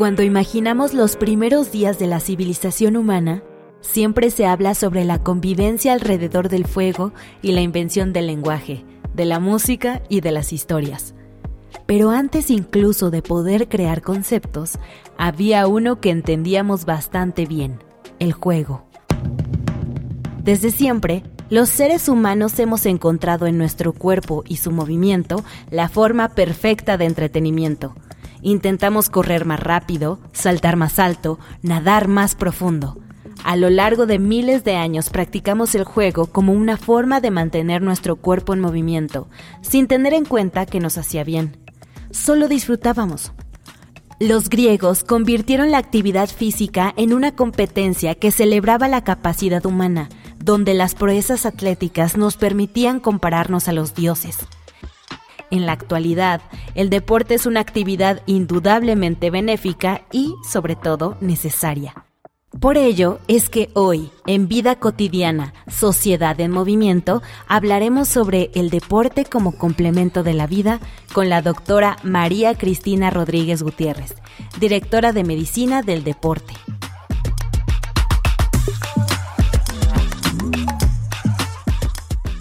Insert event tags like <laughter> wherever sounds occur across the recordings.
Cuando imaginamos los primeros días de la civilización humana, siempre se habla sobre la convivencia alrededor del fuego y la invención del lenguaje, de la música y de las historias. Pero antes incluso de poder crear conceptos, había uno que entendíamos bastante bien, el juego. Desde siempre, los seres humanos hemos encontrado en nuestro cuerpo y su movimiento la forma perfecta de entretenimiento, Intentamos correr más rápido, saltar más alto, nadar más profundo. A lo largo de miles de años practicamos el juego como una forma de mantener nuestro cuerpo en movimiento, sin tener en cuenta que nos hacía bien. Solo disfrutábamos. Los griegos convirtieron la actividad física en una competencia que celebraba la capacidad humana, donde las proezas atléticas nos permitían compararnos a los dioses. En la actualidad, el deporte es una actividad indudablemente benéfica y, sobre todo, necesaria. Por ello es que hoy, en Vida Cotidiana, Sociedad en Movimiento, hablaremos sobre el deporte como complemento de la vida con la doctora María Cristina Rodríguez Gutiérrez, directora de Medicina del Deporte.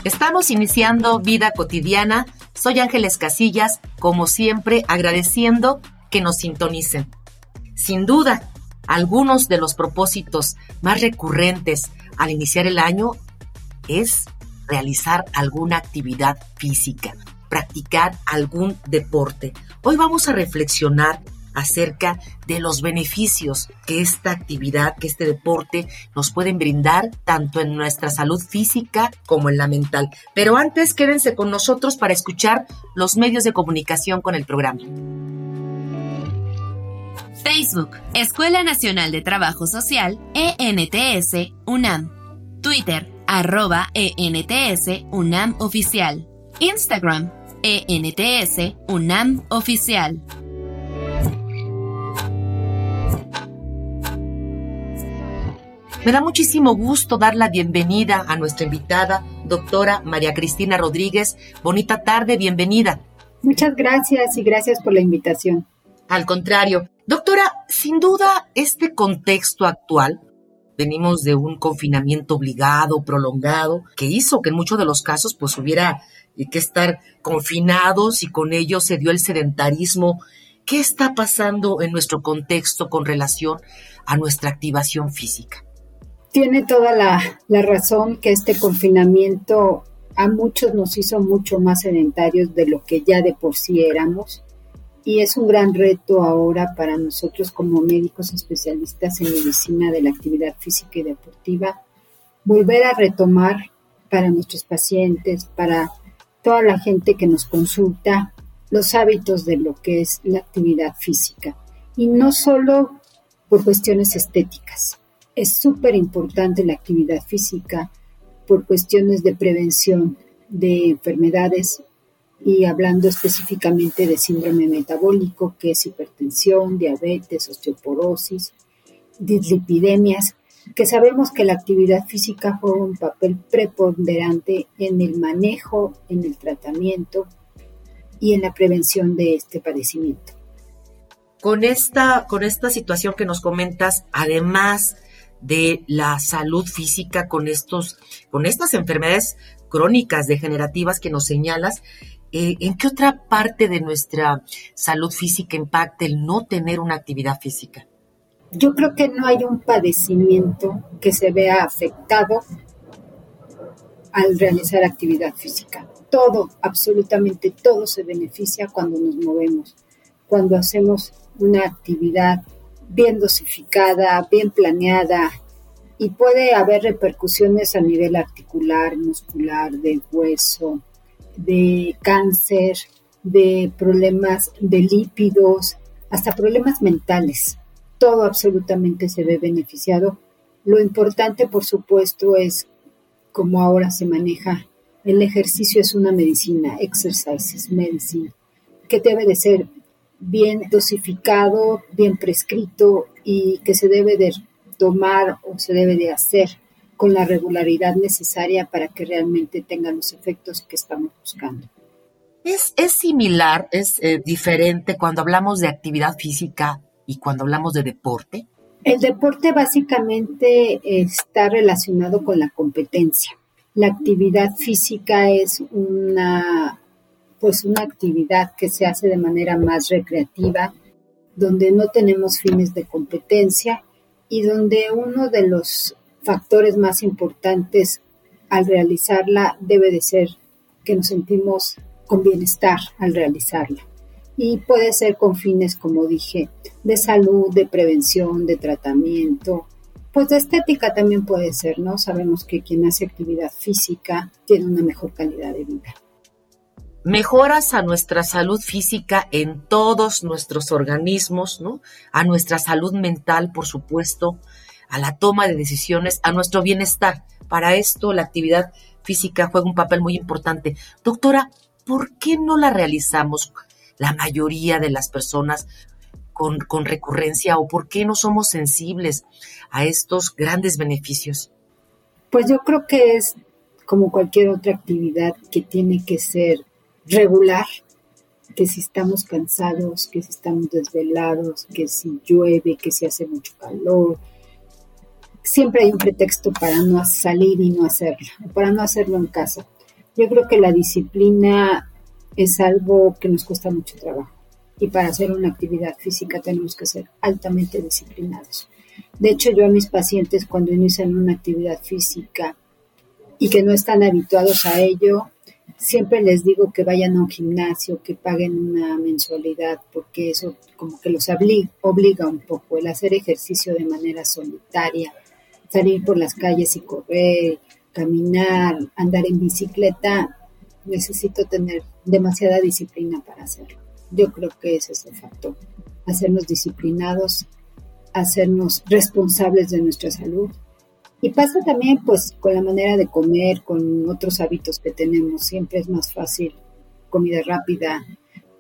Estamos iniciando Vida Cotidiana soy Ángeles Casillas, como siempre agradeciendo que nos sintonicen. Sin duda, algunos de los propósitos más recurrentes al iniciar el año es realizar alguna actividad física, practicar algún deporte. Hoy vamos a reflexionar acerca de los beneficios que esta actividad, que este deporte nos pueden brindar tanto en nuestra salud física como en la mental. Pero antes quédense con nosotros para escuchar los medios de comunicación con el programa. Facebook, Escuela Nacional de Trabajo Social, ENTS, UNAM. Twitter, arroba ENTS, UNAM Oficial. Instagram, ENTS, UNAM Oficial. Me da muchísimo gusto dar la bienvenida a nuestra invitada, doctora María Cristina Rodríguez. Bonita tarde, bienvenida. Muchas gracias y gracias por la invitación. Al contrario, doctora, sin duda este contexto actual, venimos de un confinamiento obligado, prolongado, que hizo que en muchos de los casos pues hubiera que estar confinados y con ello se dio el sedentarismo. ¿Qué está pasando en nuestro contexto con relación a nuestra activación física? Tiene toda la, razón que este confinamiento a muchos nos hizo mucho más sedentarios de lo que ya de por sí éramos y es un gran reto ahora para nosotros como médicos especialistas en medicina de la actividad física y deportiva volver a retomar para nuestros pacientes, para toda la gente que nos consulta, los hábitos de lo que es la actividad física y no solo por cuestiones estéticas. Es súper importante la actividad física por cuestiones de prevención de enfermedades y hablando específicamente de síndrome metabólico, que es hipertensión, diabetes, osteoporosis, dislipidemias, que sabemos que la actividad física juega un papel preponderante en el manejo, en el tratamiento y en la prevención de este padecimiento. Con esta, con esta situación que nos comentas, además de la salud física con estos, con estas enfermedades crónicas degenerativas que nos señalas, eh, ¿en qué otra parte de nuestra salud física impacta el no tener una actividad física? Yo creo que no hay un padecimiento que se vea afectado al realizar actividad física. Todo, absolutamente todo se beneficia cuando nos movemos, cuando hacemos una actividad bien dosificada, bien planeada, y puede haber repercusiones a nivel articular, muscular, de hueso, de cáncer, de problemas de lípidos, hasta problemas mentales. Todo absolutamente se ve beneficiado. Lo importante, por supuesto, es como ahora se maneja. El ejercicio es una medicina, exercise es medicina, que debe de ser bien dosificado, bien prescrito y que se debe de tomar o se debe de hacer con la regularidad necesaria para que realmente tenga los efectos que estamos buscando. Es, es similar, es eh, diferente cuando hablamos de actividad física y cuando hablamos de deporte. El deporte básicamente está relacionado con la competencia. La actividad física es una pues una actividad que se hace de manera más recreativa, donde no tenemos fines de competencia y donde uno de los factores más importantes al realizarla debe de ser que nos sentimos con bienestar al realizarla. Y puede ser con fines, como dije, de salud, de prevención, de tratamiento. Pues de estética también puede ser, ¿no? Sabemos que quien hace actividad física tiene una mejor calidad de vida. Mejoras a nuestra salud física en todos nuestros organismos, ¿no? A nuestra salud mental, por supuesto, a la toma de decisiones, a nuestro bienestar. Para esto la actividad física juega un papel muy importante. Doctora, ¿por qué no la realizamos la mayoría de las personas con, con recurrencia o por qué no somos sensibles a estos grandes beneficios? Pues yo creo que es como cualquier otra actividad que tiene que ser regular, que si estamos cansados, que si estamos desvelados, que si llueve, que si hace mucho calor. Siempre hay un pretexto para no salir y no hacerlo, para no hacerlo en casa. Yo creo que la disciplina es algo que nos cuesta mucho trabajo y para hacer una actividad física tenemos que ser altamente disciplinados. De hecho, yo a mis pacientes cuando inician una actividad física y que no están habituados a ello, siempre les digo que vayan a un gimnasio, que paguen una mensualidad, porque eso como que los obliga un poco el hacer ejercicio de manera solitaria, salir por las calles y correr, caminar, andar en bicicleta, necesito tener demasiada disciplina para hacerlo. Yo creo que ese es el factor. Hacernos disciplinados, hacernos responsables de nuestra salud. Y pasa también pues con la manera de comer, con otros hábitos que tenemos. Siempre es más fácil comida rápida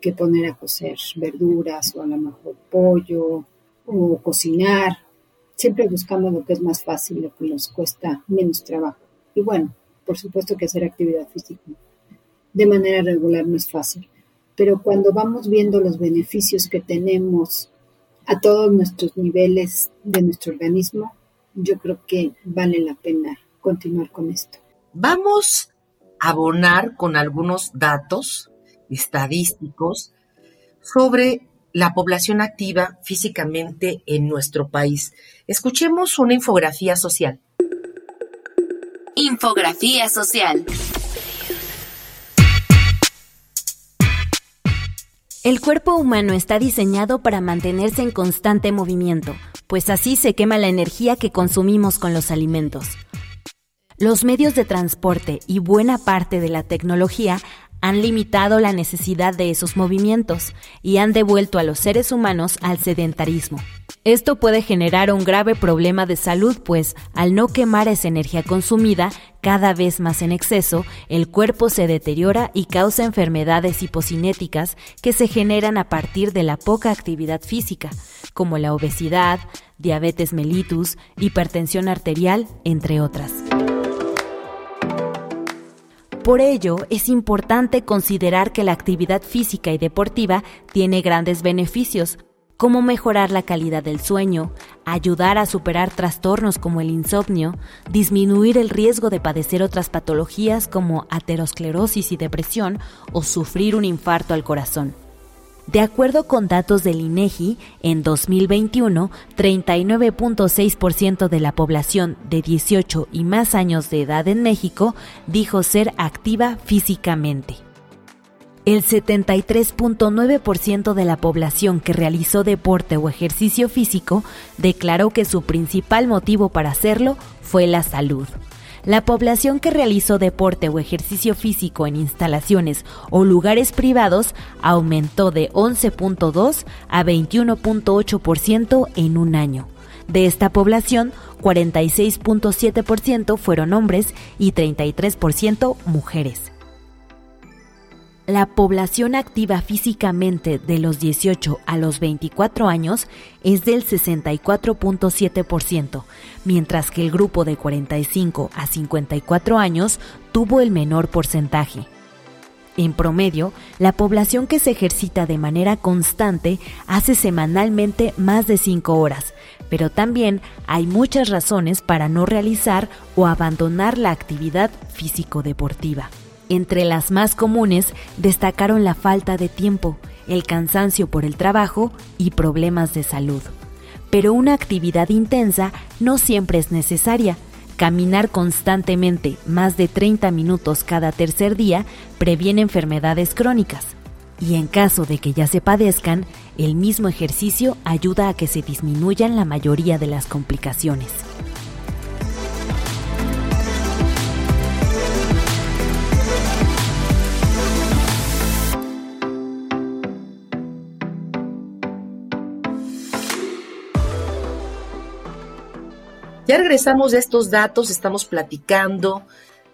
que poner a cocer verduras o a lo mejor pollo o cocinar. Siempre buscamos lo que es más fácil, lo que nos cuesta menos trabajo. Y bueno, por supuesto que hacer actividad física de manera regular no es fácil, pero cuando vamos viendo los beneficios que tenemos a todos nuestros niveles de nuestro organismo, yo creo que vale la pena continuar con esto. Vamos a abonar con algunos datos estadísticos sobre la población activa físicamente en nuestro país. Escuchemos una infografía social. Infografía social. El cuerpo humano está diseñado para mantenerse en constante movimiento, pues así se quema la energía que consumimos con los alimentos. Los medios de transporte y buena parte de la tecnología han limitado la necesidad de esos movimientos y han devuelto a los seres humanos al sedentarismo. Esto puede generar un grave problema de salud, pues al no quemar esa energía consumida cada vez más en exceso, el cuerpo se deteriora y causa enfermedades hipocinéticas que se generan a partir de la poca actividad física, como la obesidad, diabetes mellitus, hipertensión arterial, entre otras. Por ello, es importante considerar que la actividad física y deportiva tiene grandes beneficios, como mejorar la calidad del sueño, ayudar a superar trastornos como el insomnio, disminuir el riesgo de padecer otras patologías como aterosclerosis y depresión o sufrir un infarto al corazón. De acuerdo con datos del INEGI, en 2021, 39.6% de la población de 18 y más años de edad en México dijo ser activa físicamente. El 73.9% de la población que realizó deporte o ejercicio físico declaró que su principal motivo para hacerlo fue la salud. La población que realizó deporte o ejercicio físico en instalaciones o lugares privados aumentó de 11.2 a 21.8% en un año. De esta población, 46.7% fueron hombres y 33% mujeres la población activa físicamente de los 18 a los 24 años es del 64.7%, mientras que el grupo de 45 a 54 años tuvo el menor porcentaje. En promedio, la población que se ejercita de manera constante hace semanalmente más de 5 horas, pero también hay muchas razones para no realizar o abandonar la actividad físico-deportiva. Entre las más comunes destacaron la falta de tiempo, el cansancio por el trabajo y problemas de salud. Pero una actividad intensa no siempre es necesaria. Caminar constantemente más de 30 minutos cada tercer día previene enfermedades crónicas. Y en caso de que ya se padezcan, el mismo ejercicio ayuda a que se disminuyan la mayoría de las complicaciones. Ya regresamos de estos datos, estamos platicando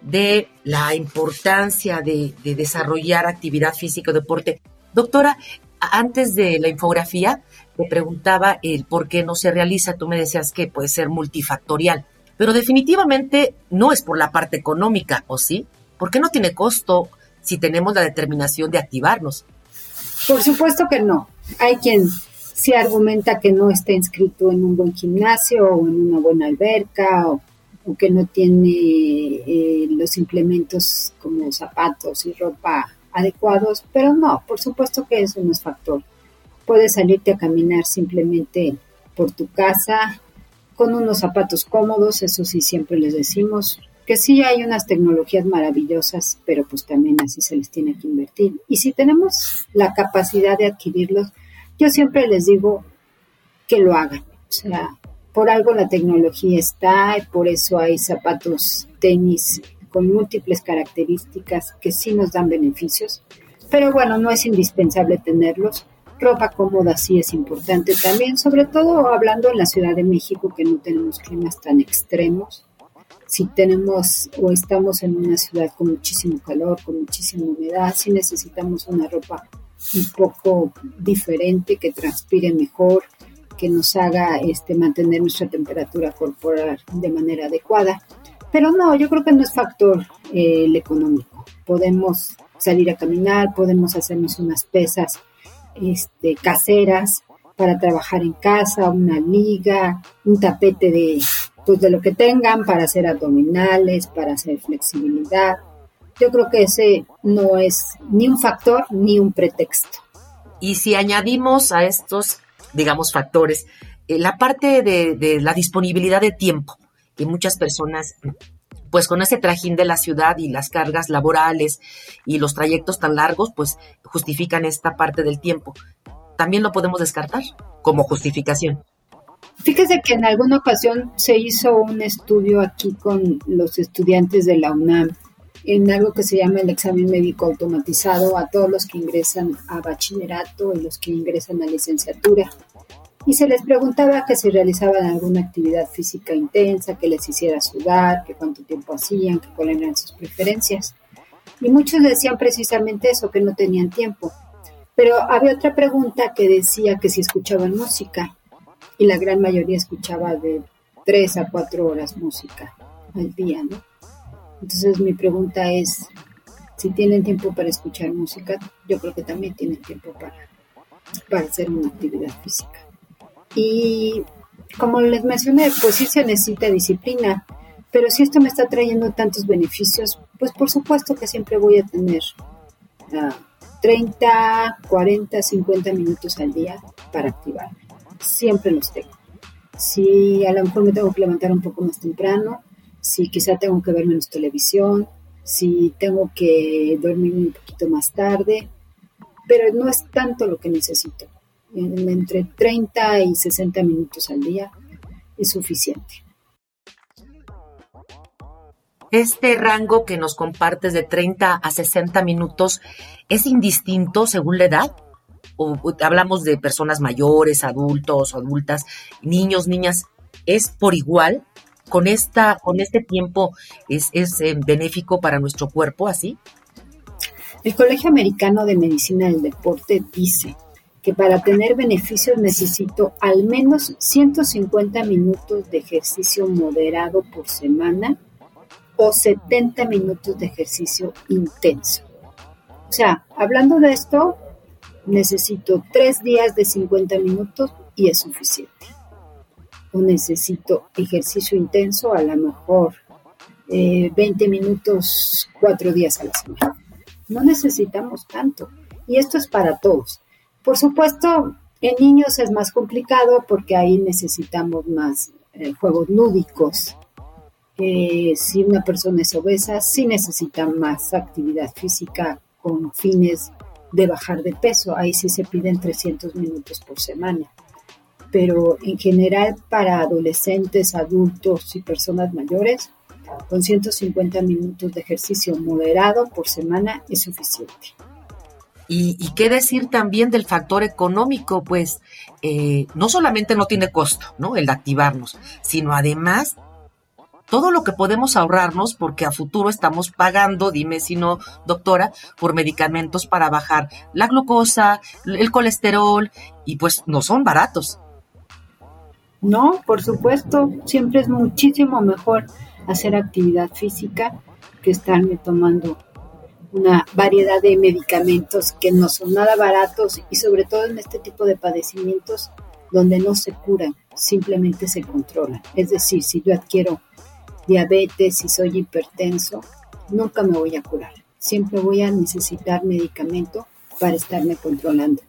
de la importancia de, desarrollar actividad física o deporte. Doctora, antes de la infografía, me preguntaba el por qué no se realiza. Tú me decías que puede ser multifactorial, pero definitivamente no es por la parte económica, ¿o sí? ¿Por qué no tiene costo si tenemos la determinación de activarnos? Por supuesto que no. Hay quien se argumenta que no está inscrito en un buen gimnasio o en una buena alberca o, que no tiene eh, los implementos como zapatos y ropa adecuados, pero no, por supuesto que eso no es factor. Puedes salirte a caminar simplemente por tu casa con unos zapatos cómodos, eso sí siempre les decimos, que sí hay unas tecnologías maravillosas, pero pues también así se les tiene que invertir. Y si tenemos la capacidad de adquirirlos, yo siempre les digo que lo hagan. O sea, por algo la tecnología está y por eso hay zapatos, tenis con múltiples características que sí nos dan beneficios. Pero bueno, no es indispensable tenerlos. Ropa cómoda sí es importante también, sobre todo hablando en la Ciudad de México que no tenemos climas tan extremos. Si tenemos o estamos en una ciudad con muchísimo calor, con muchísima humedad, sí necesitamos una ropa un poco diferente, que transpire mejor, que nos haga este, mantener nuestra temperatura corporal de manera adecuada. Pero no, yo creo que no es factor eh, el económico. Podemos salir a caminar, podemos hacernos unas pesas este, caseras para trabajar en casa, una liga, un tapete de, pues de lo que tengan para hacer abdominales, para hacer flexibilidad. Yo creo que ese no es ni un factor ni un pretexto. Y si añadimos a estos, digamos, factores, eh, la parte de, la disponibilidad de tiempo, que muchas personas pues con ese trajín de la ciudad y las cargas laborales y los trayectos tan largos, pues justifican esta parte del tiempo. También lo podemos descartar como justificación. Fíjese que en alguna ocasión se hizo un estudio aquí con los estudiantes de la UNAM en algo que se llama el examen médico automatizado a todos los que ingresan a bachillerato y los que ingresan a licenciatura. Y se les preguntaba que si realizaban alguna actividad física intensa, que les hiciera sudar, que cuánto tiempo hacían, que cuáles eran sus preferencias. Y muchos decían precisamente eso, que no tenían tiempo. Pero había otra pregunta que decía que si escuchaban música. Y la gran mayoría escuchaba de tres a cuatro horas música al día, ¿no? Entonces mi pregunta es, si tienen tiempo para escuchar música, yo creo que también tienen tiempo para, para hacer una actividad física. Y como les mencioné, pues sí se necesita disciplina, pero si esto me está trayendo tantos beneficios, pues por supuesto que siempre voy a tener 30, 40, 50 minutos al día para activarme. Siempre los tengo. Si a lo mejor me tengo que levantar un poco más temprano, si quizá tengo que ver menos televisión, si tengo que dormir un poquito más tarde, pero no es tanto lo que necesito. Entre 30 y 60 minutos al día es suficiente. Este rango que nos compartes de 30 a 60 minutos es indistinto según la edad. O, hablamos de personas mayores, adultos, adultas, niños, niñas, es por igual. Con esta, con este tiempo es, es eh, benéfico para nuestro cuerpo, así. El Colegio Americano de Medicina del Deporte dice que para tener beneficios necesito al menos 150 minutos de ejercicio moderado por semana o 70 minutos de ejercicio intenso. O sea, hablando de esto, necesito tres días de 50 minutos y es suficiente. O necesito ejercicio intenso, a lo mejor 20 eh, minutos cuatro días a la semana. No necesitamos tanto. Y esto es para todos. Por supuesto, en niños es más complicado porque ahí necesitamos más eh, juegos lúdicos, si una persona es obesa, sí necesita más actividad física con fines de bajar de peso. Ahí sí se piden 300 minutos por semana. Pero en general para adolescentes, adultos y personas mayores, con 150 minutos de ejercicio moderado por semana es suficiente. Y, qué decir también del factor económico, pues eh, no solamente no tiene costo, ¿no? El de activarnos, sino además todo lo que podemos ahorrarnos porque a futuro estamos pagando, dime si no, doctora, por medicamentos para bajar la glucosa, el colesterol y pues no son baratos. No, por supuesto, siempre es muchísimo mejor hacer actividad física que estarme tomando una variedad de medicamentos que no son nada baratos y sobre todo en este tipo de padecimientos donde no se curan, simplemente se controlan. Es decir, si yo adquiero diabetes, si soy hipertenso, nunca me voy a curar. Siempre voy a necesitar medicamento para estarme controlando.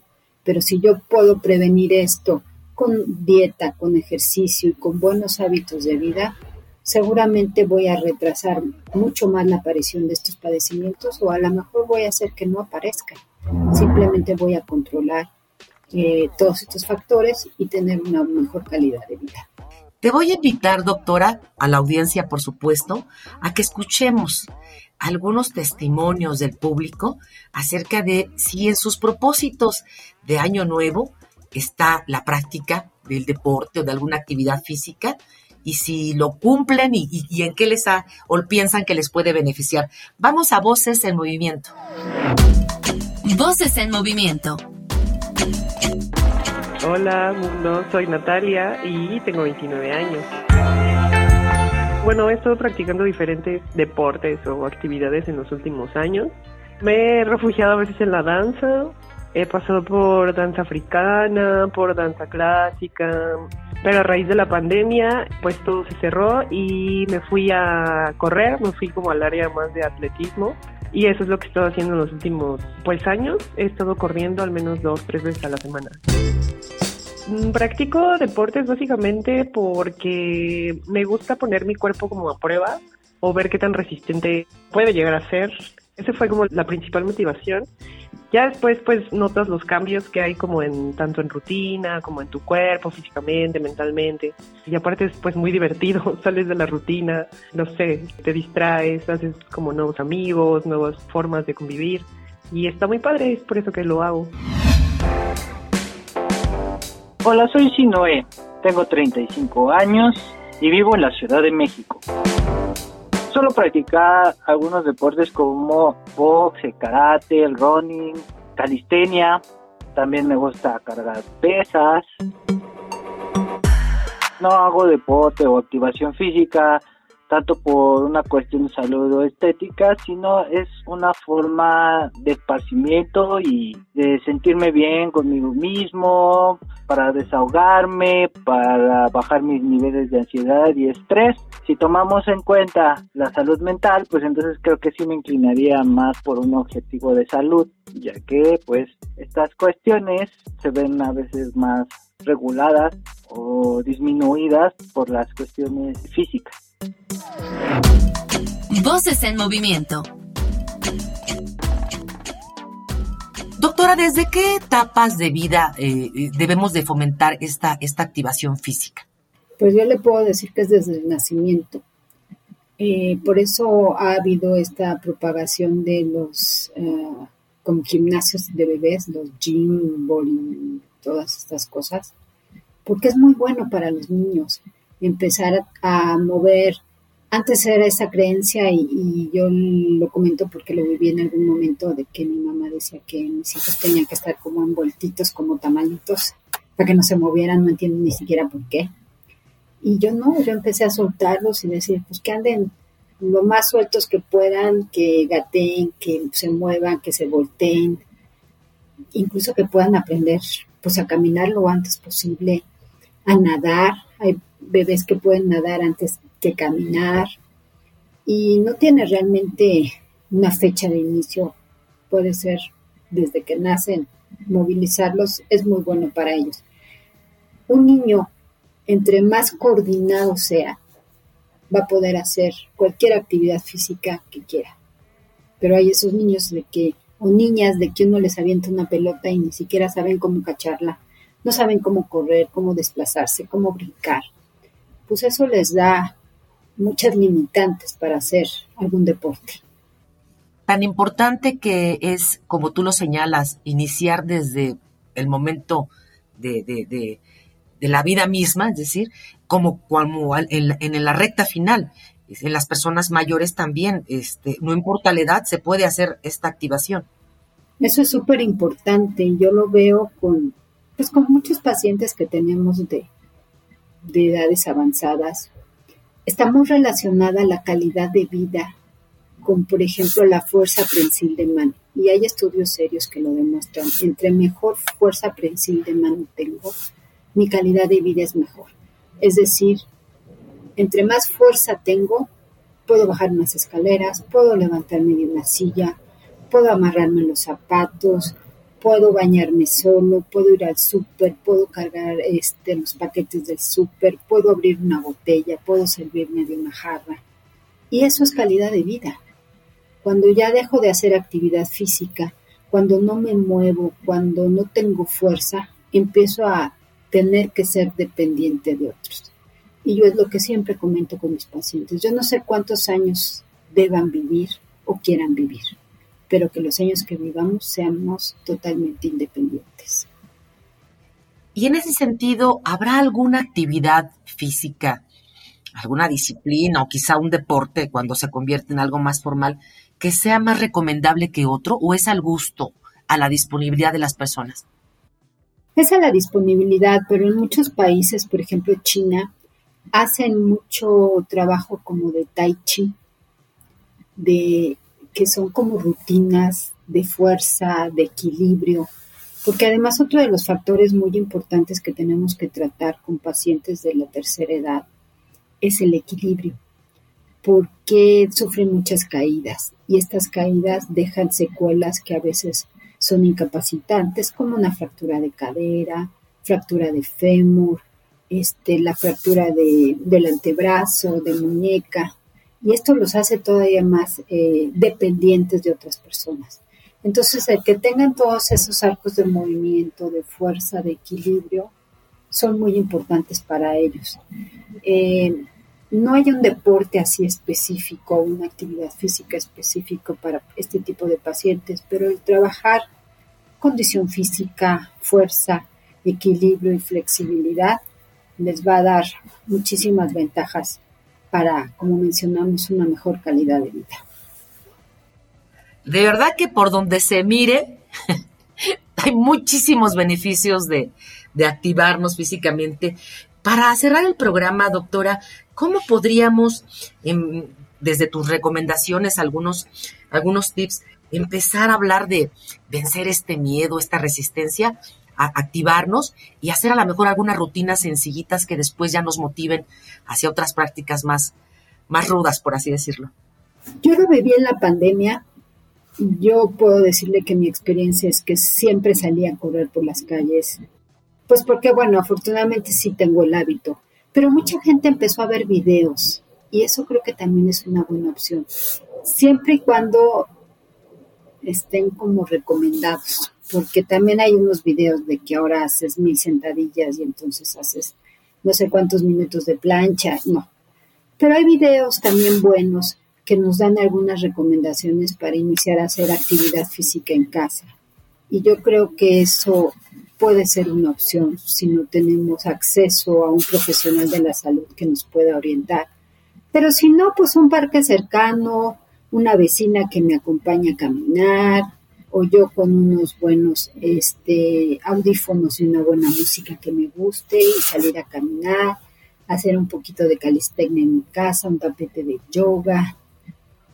Pero si yo puedo prevenir esto con dieta, con ejercicio y con buenos hábitos de vida, seguramente voy a retrasar mucho más la aparición de estos padecimientos o a lo mejor voy a hacer que no aparezcan. Simplemente voy a controlar eh, todos estos factores y tener una mejor calidad de vida. Te voy a invitar, doctora, a la audiencia, por supuesto, a que escuchemos algunos testimonios del público acerca de si en sus propósitos de año nuevo está la práctica del deporte o de alguna actividad física y si lo cumplen y, en qué les ha o piensan que les puede beneficiar. Vamos a Voces en Movimiento. Voces en Movimiento Hola mundo, soy Natalia y tengo 29 años. Bueno, he estado practicando diferentes deportes o actividades en los últimos años. Me he refugiado a veces en la danza, he pasado por danza africana, por danza clásica, pero a raíz de la pandemia pues todo se cerró y me fui a correr, me fui como al área más de atletismo y eso es lo que he estado haciendo en los últimos pues años, he estado corriendo al menos dos, tres veces a la semana. Mm, practico deportes básicamente porque me gusta poner mi cuerpo como a prueba o ver qué tan resistente puede llegar a ser. Esa fue como la principal motivación. Ya después pues notas los cambios que hay como en tanto en rutina, como en tu cuerpo, físicamente, mentalmente. Y aparte es pues muy divertido, <laughs> sales de la rutina, no sé, te distraes, haces como nuevos amigos, nuevas formas de convivir. Y está muy padre, es por eso que lo hago. Hola, soy Sinoé, tengo 35 años y vivo en la Ciudad de México. Solo practicar algunos deportes como box, el karate, el running, calistenia. También me gusta cargar pesas. No hago deporte o activación física tanto por una cuestión de salud o estética, sino es una forma de esparcimiento y de sentirme bien conmigo mismo, para desahogarme, para bajar mis niveles de ansiedad y estrés. Si tomamos en cuenta la salud mental, pues entonces creo que sí me inclinaría más por un objetivo de salud, ya que pues estas cuestiones se ven a veces más reguladas o disminuidas por las cuestiones físicas. Voces en movimiento. Doctora, ¿desde qué etapas de vida eh, debemos de fomentar esta, esta activación física? Pues yo le puedo decir que es desde el nacimiento. Eh, por eso ha habido esta propagación de los eh, como gimnasios de bebés, los gym, bowling, todas estas cosas, porque es muy bueno para los niños empezar a mover. Antes era esa creencia y, yo lo comento porque lo viví en algún momento de que mi mamá decía que mis hijos tenían que estar como envueltitos, como tamalitos, para que no se movieran, no entiendo ni siquiera por qué. Y yo no, yo empecé a soltarlos y decir, pues que anden lo más sueltos que puedan, que gateen, que se muevan, que se volteen, incluso que puedan aprender pues a caminar lo antes posible, a nadar. Hay bebés que pueden nadar antes que caminar y no tiene realmente una fecha de inicio. Puede ser desde que nacen, movilizarlos es muy bueno para ellos. Un niño, entre más coordinado sea, va a poder hacer cualquier actividad física que quiera. Pero hay esos niños de que, o niñas de que uno les avienta una pelota y ni siquiera saben cómo cacharla, no saben cómo correr, cómo desplazarse, cómo brincar. Pues eso les da muchas limitantes para hacer algún deporte. Tan importante que es, como tú lo señalas, iniciar desde el momento de, de de la vida misma, es decir, como, como en, en, la recta final. En las personas mayores también, este, no importa la edad, se puede hacer esta activación. Eso es súper importante. Yo lo veo con, pues con muchos pacientes que tenemos de, de edades avanzadas. Está muy relacionada la calidad de vida con, por ejemplo, la fuerza prensil de mano. Y hay estudios serios que lo demuestran. Entre mejor fuerza prensil de mano tengo, mi calidad de vida es mejor. Es decir, entre más fuerza tengo, puedo bajar unas escaleras, puedo levantarme de una silla, puedo amarrarme los zapatos, puedo bañarme solo, puedo ir al súper, puedo cargar este, los paquetes del súper, puedo abrir una botella, puedo servirme de una jarra. Y eso es calidad de vida. Cuando ya dejo de hacer actividad física, cuando no me muevo, cuando no tengo fuerza, empiezo a tener que ser dependiente de otros. Y yo es lo que siempre comento con mis pacientes. Yo no sé cuántos años deban vivir o quieran vivir, pero que los años que vivamos seamos totalmente independientes. Y en ese sentido, ¿habrá alguna actividad física, alguna disciplina o quizá un deporte cuando se convierte en algo más formal que sea más recomendable que otro o es al gusto, a la disponibilidad de las personas? es a la disponibilidad, pero en muchos países, por ejemplo China, hacen mucho trabajo como de tai chi, de que son como rutinas de fuerza, de equilibrio, porque además otro de los factores muy importantes que tenemos que tratar con pacientes de la tercera edad es el equilibrio, porque sufren muchas caídas y estas caídas dejan secuelas que a veces son incapacitantes como una fractura de cadera, fractura de fémur, este, la fractura de, del antebrazo, de muñeca, y esto los hace todavía más eh, dependientes de otras personas. Entonces, el que tengan todos esos arcos de movimiento, de fuerza, de equilibrio, son muy importantes para ellos. Eh, no hay un deporte así específico, una actividad física específica para este tipo de pacientes, pero el trabajar condición física, fuerza, equilibrio y flexibilidad les va a dar muchísimas ventajas para, como mencionamos, una mejor calidad de vida. De verdad que por donde se mire, <laughs> hay muchísimos beneficios de, de activarnos físicamente. Para cerrar el programa, doctora, ¿Cómo podríamos, em, desde tus recomendaciones, algunos, algunos tips, empezar a hablar de vencer este miedo, esta resistencia, a activarnos y hacer a lo mejor algunas rutinas sencillitas que después ya nos motiven hacia otras prácticas más, más rudas, por así decirlo? Yo lo viví en la pandemia. Yo puedo decirle que mi experiencia es que siempre salía a correr por las calles. Pues porque, bueno, afortunadamente sí tengo el hábito pero mucha gente empezó a ver videos y eso creo que también es una buena opción, siempre y cuando estén como recomendados. Porque también hay unos videos de que ahora haces mil sentadillas y entonces haces no sé cuántos minutos de plancha, no. Pero hay videos también buenos que nos dan algunas recomendaciones para iniciar a hacer actividad física en casa. Y yo creo que eso puede ser una opción si no tenemos acceso a un profesional de la salud que nos pueda orientar. Pero si no, pues un parque cercano, una vecina que me acompañe a caminar, o yo con unos buenos este, audífonos y una buena música que me guste y salir a caminar, hacer un poquito de calistecnia en mi casa, un tapete de yoga.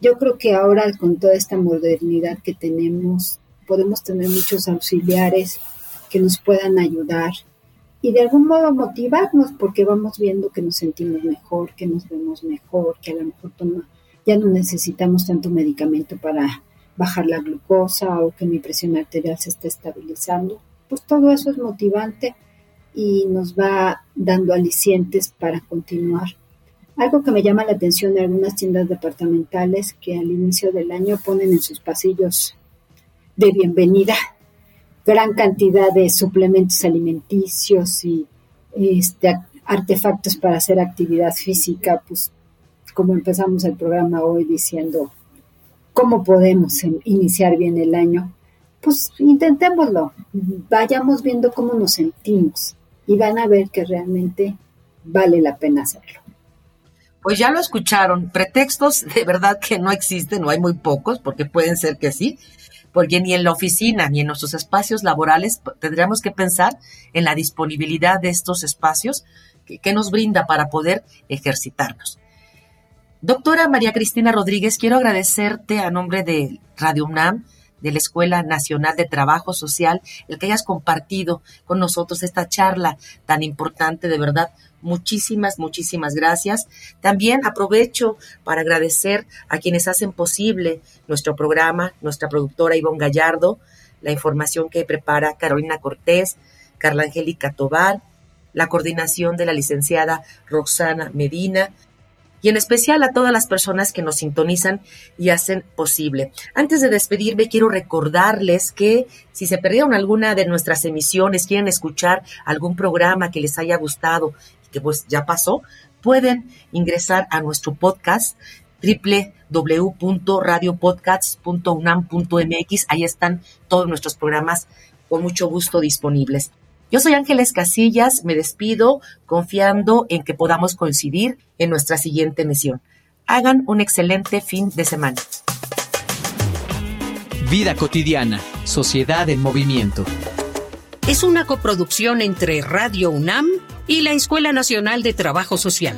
Yo creo que ahora con toda esta modernidad que tenemos, podemos tener muchos auxiliares que nos puedan ayudar y de algún modo motivarnos porque vamos viendo que nos sentimos mejor, que nos vemos mejor, que a lo mejor ya no necesitamos tanto medicamento para bajar la glucosa o que mi presión arterial se esté estabilizando. Pues todo eso es motivante y nos va dando alicientes para continuar. Algo que me llama la atención de algunas tiendas departamentales que al inicio del año ponen en sus pasillos de bienvenida gran cantidad de suplementos alimenticios y este, artefactos para hacer actividad física, pues como empezamos el programa hoy diciendo cómo podemos iniciar bien el año, pues intentémoslo, vayamos viendo cómo nos sentimos y van a ver que realmente vale la pena hacerlo. Pues ya lo escucharon, pretextos de verdad que no existen, no hay muy pocos, porque pueden ser que sí, porque ni en la oficina ni en nuestros espacios laborales tendríamos que pensar en la disponibilidad de estos espacios que, nos brinda para poder ejercitarnos. Doctora María Cristina Rodríguez, quiero agradecerte a nombre de Radio UNAM, de la Escuela Nacional de Trabajo Social, el que hayas compartido con nosotros esta charla tan importante, de verdad, Muchísimas, muchísimas gracias. También aprovecho para agradecer a quienes hacen posible nuestro programa, nuestra productora Ivonne Gallardo, la información que prepara Carolina Cortés, Carla Angélica Tobar, la coordinación de la licenciada Roxana Medina, y en especial a todas las personas que nos sintonizan y hacen posible. Antes de despedirme, quiero recordarles que si se perdieron alguna de nuestras emisiones, quieren escuchar algún programa que les haya gustado que pues ya pasó, pueden ingresar a nuestro podcast www.radiopodcasts.unam.mx. Ahí están todos nuestros programas con mucho gusto disponibles. Yo soy Ángeles Casillas, me despido confiando en que podamos coincidir en nuestra siguiente emisión. Hagan un excelente fin de semana. Vida cotidiana, sociedad en movimiento. Es una coproducción entre Radio UNAM y la Escuela Nacional de Trabajo Social.